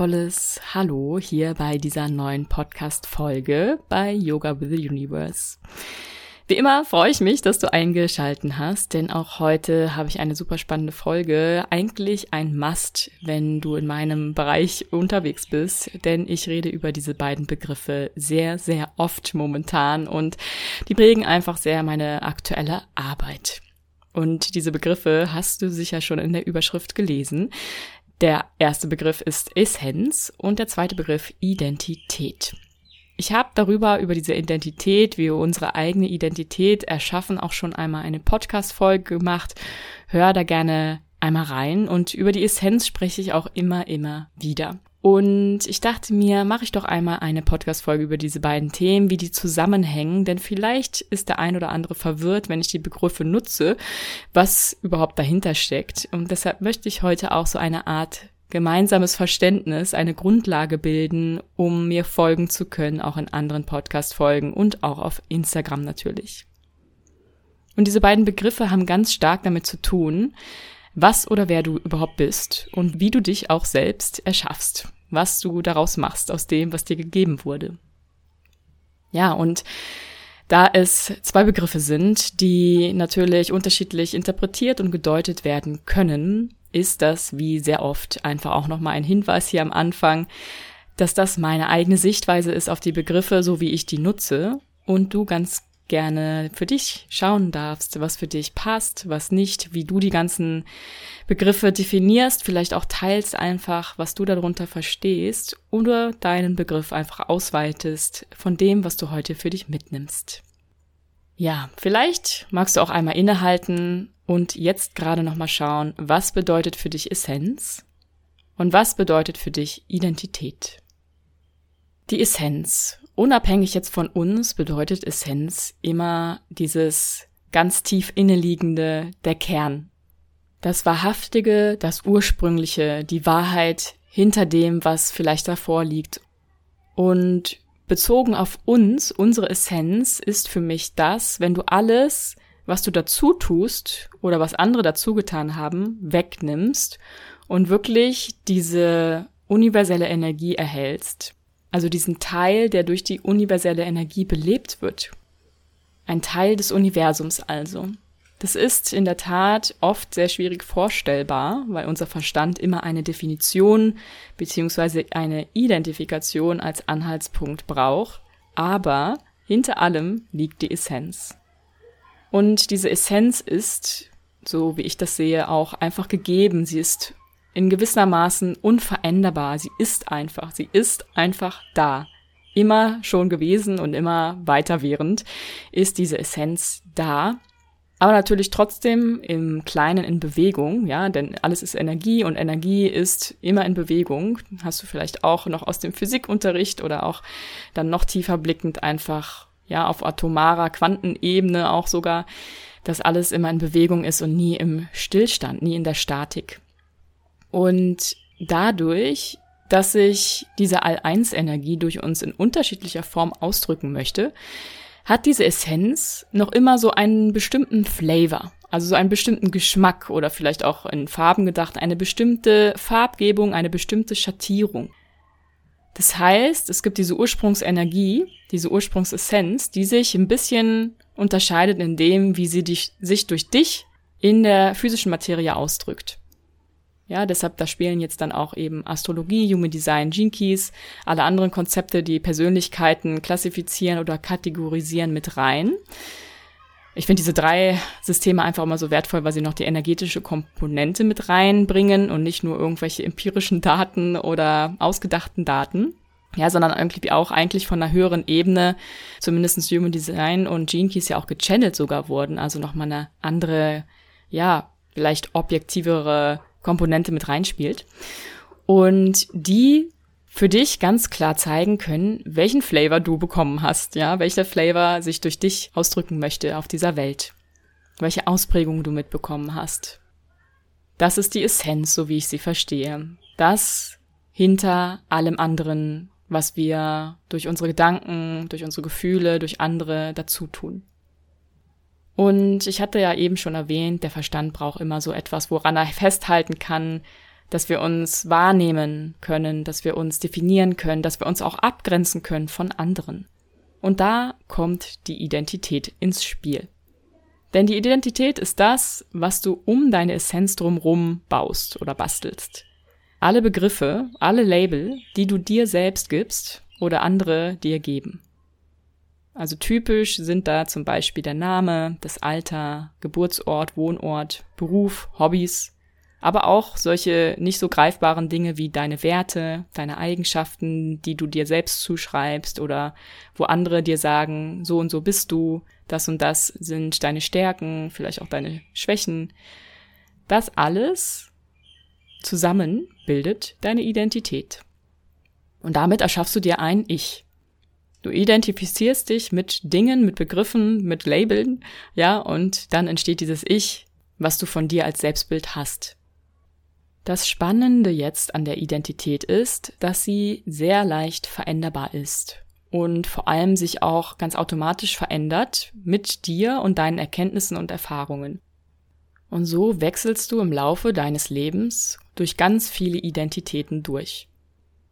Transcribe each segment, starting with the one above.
wundervolles Hallo hier bei dieser neuen Podcast-Folge bei Yoga with the Universe. Wie immer freue ich mich, dass du eingeschalten hast, denn auch heute habe ich eine super spannende Folge. Eigentlich ein Must, wenn du in meinem Bereich unterwegs bist, denn ich rede über diese beiden Begriffe sehr, sehr oft momentan und die prägen einfach sehr meine aktuelle Arbeit. Und diese Begriffe hast du sicher schon in der Überschrift gelesen. Der erste Begriff ist Essenz und der zweite Begriff Identität. Ich habe darüber, über diese Identität, wie wir unsere eigene Identität erschaffen, auch schon einmal eine Podcast-Folge gemacht. Hör da gerne einmal rein und über die Essenz spreche ich auch immer, immer wieder. Und ich dachte mir, mache ich doch einmal eine Podcast-Folge über diese beiden Themen, wie die zusammenhängen, denn vielleicht ist der ein oder andere verwirrt, wenn ich die Begriffe nutze, was überhaupt dahinter steckt. Und deshalb möchte ich heute auch so eine Art gemeinsames Verständnis, eine Grundlage bilden, um mir folgen zu können, auch in anderen Podcast-Folgen und auch auf Instagram natürlich. Und diese beiden Begriffe haben ganz stark damit zu tun, was oder wer du überhaupt bist und wie du dich auch selbst erschaffst, was du daraus machst aus dem, was dir gegeben wurde. Ja, und da es zwei Begriffe sind, die natürlich unterschiedlich interpretiert und gedeutet werden können, ist das wie sehr oft einfach auch nochmal ein Hinweis hier am Anfang, dass das meine eigene Sichtweise ist auf die Begriffe, so wie ich die nutze und du ganz gerne für dich schauen darfst, was für dich passt, was nicht, wie du die ganzen Begriffe definierst, vielleicht auch teilst einfach, was du darunter verstehst oder deinen Begriff einfach ausweitest von dem, was du heute für dich mitnimmst. Ja, vielleicht magst du auch einmal innehalten und jetzt gerade nochmal schauen, was bedeutet für dich Essenz und was bedeutet für dich Identität. Die Essenz unabhängig jetzt von uns bedeutet Essenz immer dieses ganz tief inneliegende, der Kern. Das Wahrhaftige, das Ursprüngliche, die Wahrheit hinter dem, was vielleicht davor liegt. Und bezogen auf uns, unsere Essenz ist für mich das, wenn du alles, was du dazu tust oder was andere dazu getan haben, wegnimmst und wirklich diese universelle Energie erhältst. Also diesen Teil, der durch die universelle Energie belebt wird. Ein Teil des Universums also. Das ist in der Tat oft sehr schwierig vorstellbar, weil unser Verstand immer eine Definition beziehungsweise eine Identifikation als Anhaltspunkt braucht. Aber hinter allem liegt die Essenz. Und diese Essenz ist, so wie ich das sehe, auch einfach gegeben. Sie ist in gewissermaßen unveränderbar. Sie ist einfach, sie ist einfach da. Immer schon gewesen und immer weiter während ist diese Essenz da. Aber natürlich trotzdem im Kleinen in Bewegung, ja, denn alles ist Energie und Energie ist immer in Bewegung. Hast du vielleicht auch noch aus dem Physikunterricht oder auch dann noch tiefer blickend einfach, ja, auf atomarer Quantenebene auch sogar, dass alles immer in Bewegung ist und nie im Stillstand, nie in der Statik. Und dadurch, dass sich diese All-Eins-Energie durch uns in unterschiedlicher Form ausdrücken möchte, hat diese Essenz noch immer so einen bestimmten Flavor, also so einen bestimmten Geschmack oder vielleicht auch in Farben gedacht, eine bestimmte Farbgebung, eine bestimmte Schattierung. Das heißt, es gibt diese Ursprungsenergie, diese Ursprungsessenz, die sich ein bisschen unterscheidet in dem, wie sie dich, sich durch dich in der physischen Materie ausdrückt. Ja, deshalb, da spielen jetzt dann auch eben Astrologie, Human Design, Gene Keys, alle anderen Konzepte, die Persönlichkeiten klassifizieren oder kategorisieren mit rein. Ich finde diese drei Systeme einfach immer so wertvoll, weil sie noch die energetische Komponente mit reinbringen und nicht nur irgendwelche empirischen Daten oder ausgedachten Daten. Ja, sondern irgendwie auch eigentlich von einer höheren Ebene, zumindestens Human Design und Gene Keys ja auch gechannelt sogar wurden. Also nochmal eine andere, ja, vielleicht objektivere Komponente mit reinspielt. Und die für dich ganz klar zeigen können, welchen Flavor du bekommen hast, ja, welcher Flavor sich durch dich ausdrücken möchte auf dieser Welt, welche Ausprägungen du mitbekommen hast. Das ist die Essenz, so wie ich sie verstehe. Das hinter allem anderen, was wir durch unsere Gedanken, durch unsere Gefühle, durch andere dazu tun. Und ich hatte ja eben schon erwähnt, der Verstand braucht immer so etwas, woran er festhalten kann, dass wir uns wahrnehmen können, dass wir uns definieren können, dass wir uns auch abgrenzen können von anderen. Und da kommt die Identität ins Spiel. Denn die Identität ist das, was du um deine Essenz drumrum baust oder bastelst. Alle Begriffe, alle Label, die du dir selbst gibst oder andere dir geben. Also typisch sind da zum Beispiel der Name, das Alter, Geburtsort, Wohnort, Beruf, Hobbys, aber auch solche nicht so greifbaren Dinge wie deine Werte, deine Eigenschaften, die du dir selbst zuschreibst oder wo andere dir sagen, so und so bist du, das und das sind deine Stärken, vielleicht auch deine Schwächen. Das alles zusammen bildet deine Identität. Und damit erschaffst du dir ein Ich. Du identifizierst dich mit Dingen, mit Begriffen, mit Labeln, ja, und dann entsteht dieses Ich, was du von dir als Selbstbild hast. Das Spannende jetzt an der Identität ist, dass sie sehr leicht veränderbar ist und vor allem sich auch ganz automatisch verändert mit dir und deinen Erkenntnissen und Erfahrungen. Und so wechselst du im Laufe deines Lebens durch ganz viele Identitäten durch.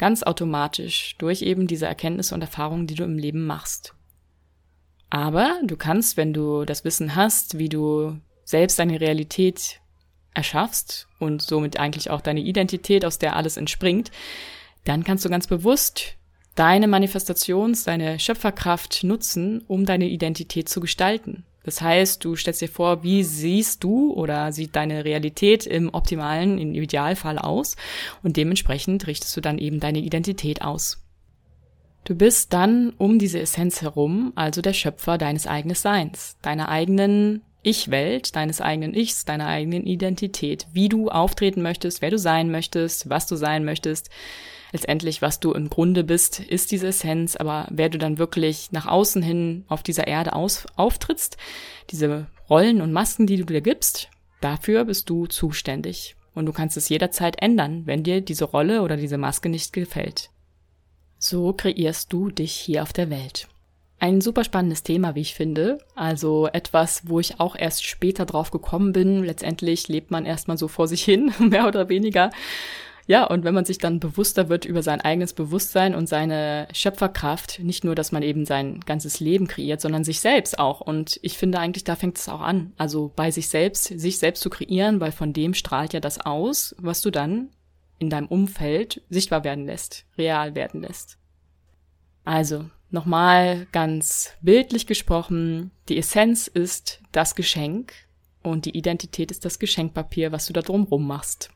Ganz automatisch durch eben diese Erkenntnisse und Erfahrungen, die du im Leben machst. Aber du kannst, wenn du das Wissen hast, wie du selbst deine Realität erschaffst und somit eigentlich auch deine Identität, aus der alles entspringt, dann kannst du ganz bewusst deine Manifestations-, deine Schöpferkraft nutzen, um deine Identität zu gestalten. Das heißt, du stellst dir vor, wie siehst du oder sieht deine Realität im optimalen, im Idealfall aus und dementsprechend richtest du dann eben deine Identität aus. Du bist dann um diese Essenz herum, also der Schöpfer deines eigenen Seins, deiner eigenen ich-Welt, deines eigenen Ichs, deiner eigenen Identität, wie du auftreten möchtest, wer du sein möchtest, was du sein möchtest. Letztendlich, was du im Grunde bist, ist diese Essenz, aber wer du dann wirklich nach außen hin auf dieser Erde aus, auftrittst, diese Rollen und Masken, die du dir gibst, dafür bist du zuständig. Und du kannst es jederzeit ändern, wenn dir diese Rolle oder diese Maske nicht gefällt. So kreierst du dich hier auf der Welt. Ein super spannendes Thema, wie ich finde. Also etwas, wo ich auch erst später drauf gekommen bin. Letztendlich lebt man erstmal so vor sich hin, mehr oder weniger. Ja, und wenn man sich dann bewusster wird über sein eigenes Bewusstsein und seine Schöpferkraft, nicht nur, dass man eben sein ganzes Leben kreiert, sondern sich selbst auch. Und ich finde eigentlich, da fängt es auch an. Also bei sich selbst, sich selbst zu kreieren, weil von dem strahlt ja das aus, was du dann in deinem Umfeld sichtbar werden lässt, real werden lässt. Also, Nochmal ganz bildlich gesprochen, die Essenz ist das Geschenk und die Identität ist das Geschenkpapier, was du da drumrum machst.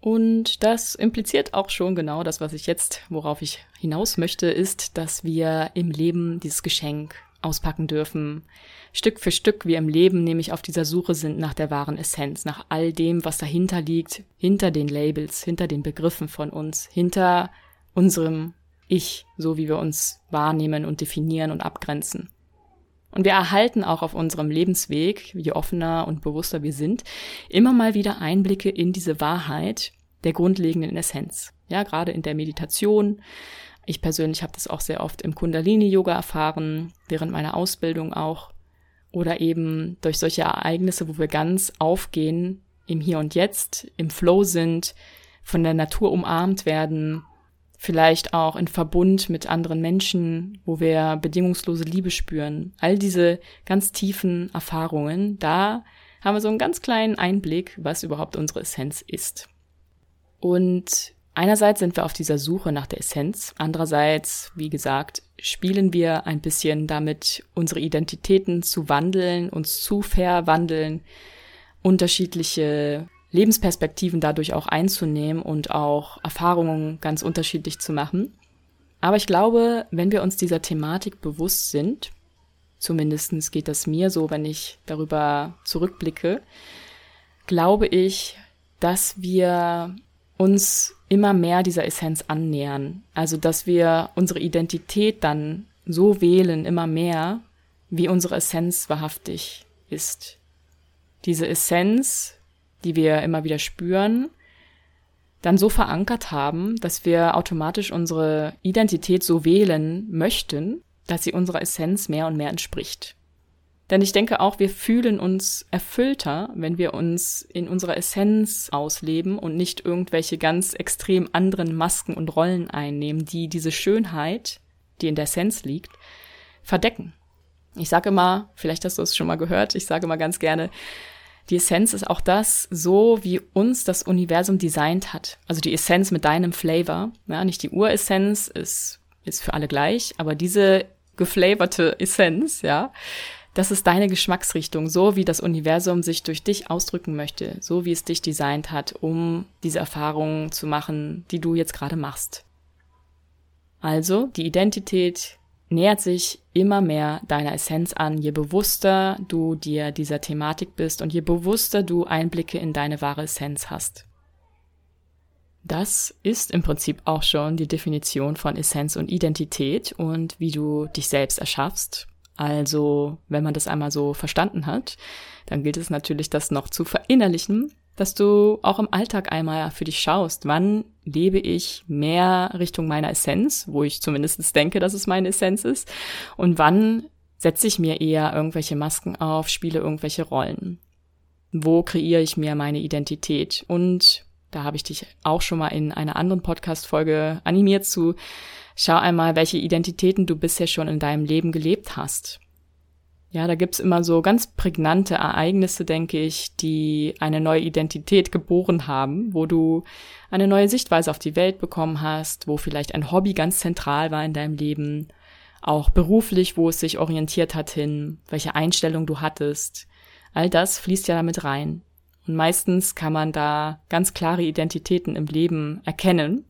Und das impliziert auch schon genau das, was ich jetzt, worauf ich hinaus möchte, ist, dass wir im Leben dieses Geschenk auspacken dürfen. Stück für Stück wir im Leben nämlich auf dieser Suche sind nach der wahren Essenz, nach all dem, was dahinter liegt, hinter den Labels, hinter den Begriffen von uns, hinter unserem ich, so wie wir uns wahrnehmen und definieren und abgrenzen. Und wir erhalten auch auf unserem Lebensweg, je offener und bewusster wir sind, immer mal wieder Einblicke in diese Wahrheit der grundlegenden Essenz. Ja, gerade in der Meditation. Ich persönlich habe das auch sehr oft im Kundalini-Yoga erfahren, während meiner Ausbildung auch. Oder eben durch solche Ereignisse, wo wir ganz aufgehen, im Hier und Jetzt, im Flow sind, von der Natur umarmt werden, vielleicht auch in Verbund mit anderen Menschen, wo wir bedingungslose Liebe spüren. All diese ganz tiefen Erfahrungen, da haben wir so einen ganz kleinen Einblick, was überhaupt unsere Essenz ist. Und einerseits sind wir auf dieser Suche nach der Essenz, andererseits, wie gesagt, spielen wir ein bisschen damit, unsere Identitäten zu wandeln, uns zu verwandeln, unterschiedliche Lebensperspektiven dadurch auch einzunehmen und auch Erfahrungen ganz unterschiedlich zu machen. Aber ich glaube, wenn wir uns dieser Thematik bewusst sind, zumindestens geht das mir so, wenn ich darüber zurückblicke, glaube ich, dass wir uns immer mehr dieser Essenz annähern. Also, dass wir unsere Identität dann so wählen, immer mehr, wie unsere Essenz wahrhaftig ist. Diese Essenz die wir immer wieder spüren, dann so verankert haben, dass wir automatisch unsere Identität so wählen möchten, dass sie unserer Essenz mehr und mehr entspricht. Denn ich denke auch, wir fühlen uns erfüllter, wenn wir uns in unserer Essenz ausleben und nicht irgendwelche ganz extrem anderen Masken und Rollen einnehmen, die diese Schönheit, die in der Essenz liegt, verdecken. Ich sage immer, vielleicht hast du es schon mal gehört, ich sage immer ganz gerne, die Essenz ist auch das, so wie uns das Universum designt hat. Also die Essenz mit deinem Flavor. Ja, nicht die Uressenz ist, ist für alle gleich, aber diese geflavorte Essenz, ja, das ist deine Geschmacksrichtung, so wie das Universum sich durch dich ausdrücken möchte, so wie es dich designt hat, um diese Erfahrungen zu machen, die du jetzt gerade machst. Also, die Identität nähert sich immer mehr deiner Essenz an, je bewusster du dir dieser Thematik bist und je bewusster du Einblicke in deine wahre Essenz hast. Das ist im Prinzip auch schon die Definition von Essenz und Identität und wie du dich selbst erschaffst. Also, wenn man das einmal so verstanden hat, dann gilt es natürlich, das noch zu verinnerlichen dass du auch im Alltag einmal für dich schaust, wann lebe ich mehr Richtung meiner Essenz, wo ich zumindest denke, dass es meine Essenz ist, und wann setze ich mir eher irgendwelche Masken auf, spiele irgendwelche Rollen. Wo kreiere ich mir meine Identität? Und da habe ich dich auch schon mal in einer anderen Podcast-Folge animiert zu. Schau einmal, welche Identitäten du bisher schon in deinem Leben gelebt hast. Ja, da gibt's immer so ganz prägnante Ereignisse, denke ich, die eine neue Identität geboren haben, wo du eine neue Sichtweise auf die Welt bekommen hast, wo vielleicht ein Hobby ganz zentral war in deinem Leben, auch beruflich, wo es sich orientiert hat hin, welche Einstellung du hattest. All das fließt ja damit rein. Und meistens kann man da ganz klare Identitäten im Leben erkennen.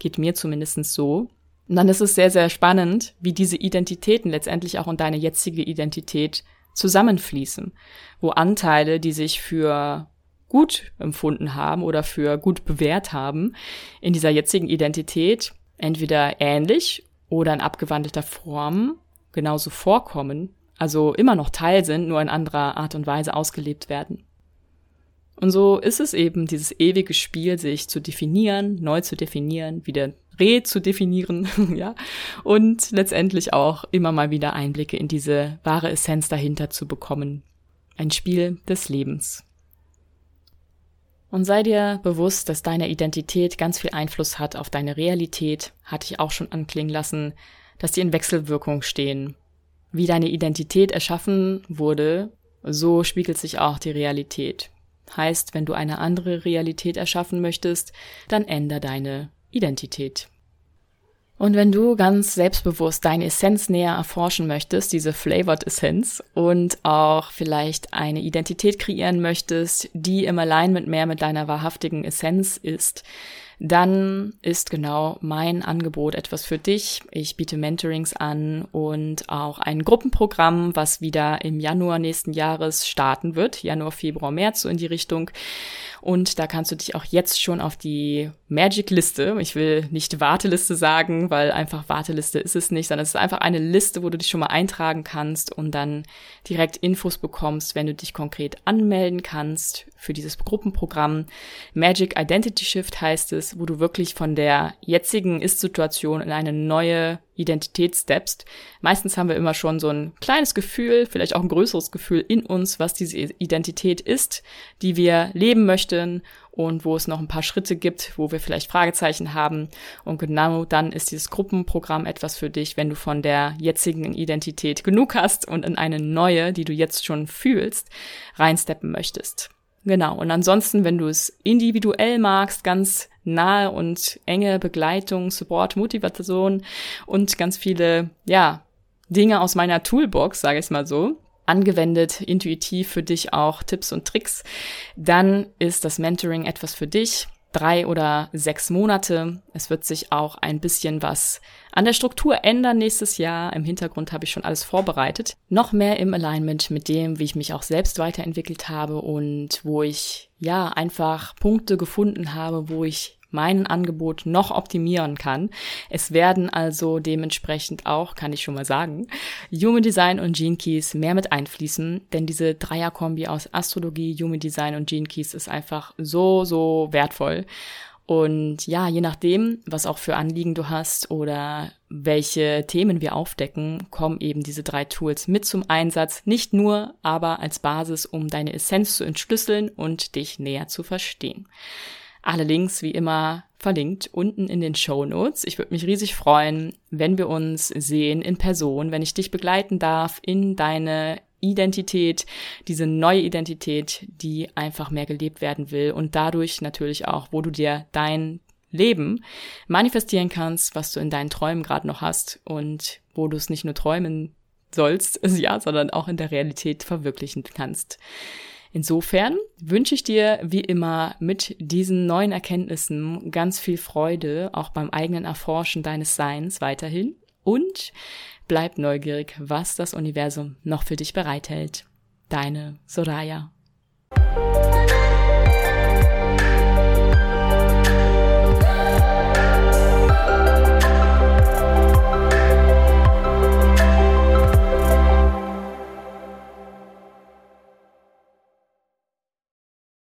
Geht mir zumindest so. Und dann ist es sehr, sehr spannend, wie diese Identitäten letztendlich auch in deine jetzige Identität zusammenfließen, wo Anteile, die sich für gut empfunden haben oder für gut bewährt haben, in dieser jetzigen Identität entweder ähnlich oder in abgewandelter Form genauso vorkommen, also immer noch Teil sind, nur in anderer Art und Weise ausgelebt werden. Und so ist es eben dieses ewige Spiel, sich zu definieren, neu zu definieren, wieder re zu definieren, ja, und letztendlich auch immer mal wieder Einblicke in diese wahre Essenz dahinter zu bekommen. Ein Spiel des Lebens. Und sei dir bewusst, dass deine Identität ganz viel Einfluss hat auf deine Realität, hatte ich auch schon anklingen lassen, dass die in Wechselwirkung stehen. Wie deine Identität erschaffen wurde, so spiegelt sich auch die Realität. Heißt, wenn du eine andere Realität erschaffen möchtest, dann änder deine Identität. Und wenn du ganz selbstbewusst deine Essenz näher erforschen möchtest, diese Flavored Essenz, und auch vielleicht eine Identität kreieren möchtest, die im Alignment mehr mit deiner wahrhaftigen Essenz ist, dann ist genau mein Angebot etwas für dich. Ich biete Mentorings an und auch ein Gruppenprogramm, was wieder im Januar nächsten Jahres starten wird. Januar, Februar, März, so in die Richtung. Und da kannst du dich auch jetzt schon auf die Magic-Liste, ich will nicht Warteliste sagen, weil einfach Warteliste ist es nicht, sondern es ist einfach eine Liste, wo du dich schon mal eintragen kannst und dann direkt Infos bekommst, wenn du dich konkret anmelden kannst für dieses Gruppenprogramm. Magic Identity Shift heißt es, wo du wirklich von der jetzigen Ist-Situation in eine neue Identität steppst. Meistens haben wir immer schon so ein kleines Gefühl, vielleicht auch ein größeres Gefühl in uns, was diese Identität ist, die wir leben möchten und wo es noch ein paar Schritte gibt, wo wir vielleicht Fragezeichen haben. Und genau dann ist dieses Gruppenprogramm etwas für dich, wenn du von der jetzigen Identität genug hast und in eine neue, die du jetzt schon fühlst, reinsteppen möchtest. Genau. Und ansonsten, wenn du es individuell magst, ganz nahe und enge Begleitung, Support, Motivation und ganz viele, ja, Dinge aus meiner Toolbox, sage ich mal so, angewendet, intuitiv für dich auch Tipps und Tricks, dann ist das Mentoring etwas für dich drei oder sechs Monate. Es wird sich auch ein bisschen was an der Struktur ändern nächstes Jahr. Im Hintergrund habe ich schon alles vorbereitet. Noch mehr im Alignment mit dem, wie ich mich auch selbst weiterentwickelt habe und wo ich ja einfach Punkte gefunden habe, wo ich mein Angebot noch optimieren kann. Es werden also dementsprechend auch, kann ich schon mal sagen, Human Design und Gene Keys mehr mit einfließen, denn diese Dreierkombi aus Astrologie, Human Design und Gene Keys ist einfach so, so wertvoll. Und ja, je nachdem, was auch für Anliegen du hast oder welche Themen wir aufdecken, kommen eben diese drei Tools mit zum Einsatz. Nicht nur, aber als Basis, um deine Essenz zu entschlüsseln und dich näher zu verstehen. Alle Links wie immer verlinkt unten in den Show Notes. Ich würde mich riesig freuen, wenn wir uns sehen in Person, wenn ich dich begleiten darf in deine Identität, diese neue Identität, die einfach mehr gelebt werden will und dadurch natürlich auch, wo du dir dein Leben manifestieren kannst, was du in deinen Träumen gerade noch hast und wo du es nicht nur träumen sollst, ja, sondern auch in der Realität verwirklichen kannst. Insofern wünsche ich dir wie immer mit diesen neuen Erkenntnissen ganz viel Freude, auch beim eigenen Erforschen deines Seins weiterhin und bleib neugierig, was das Universum noch für dich bereithält. Deine Soraya.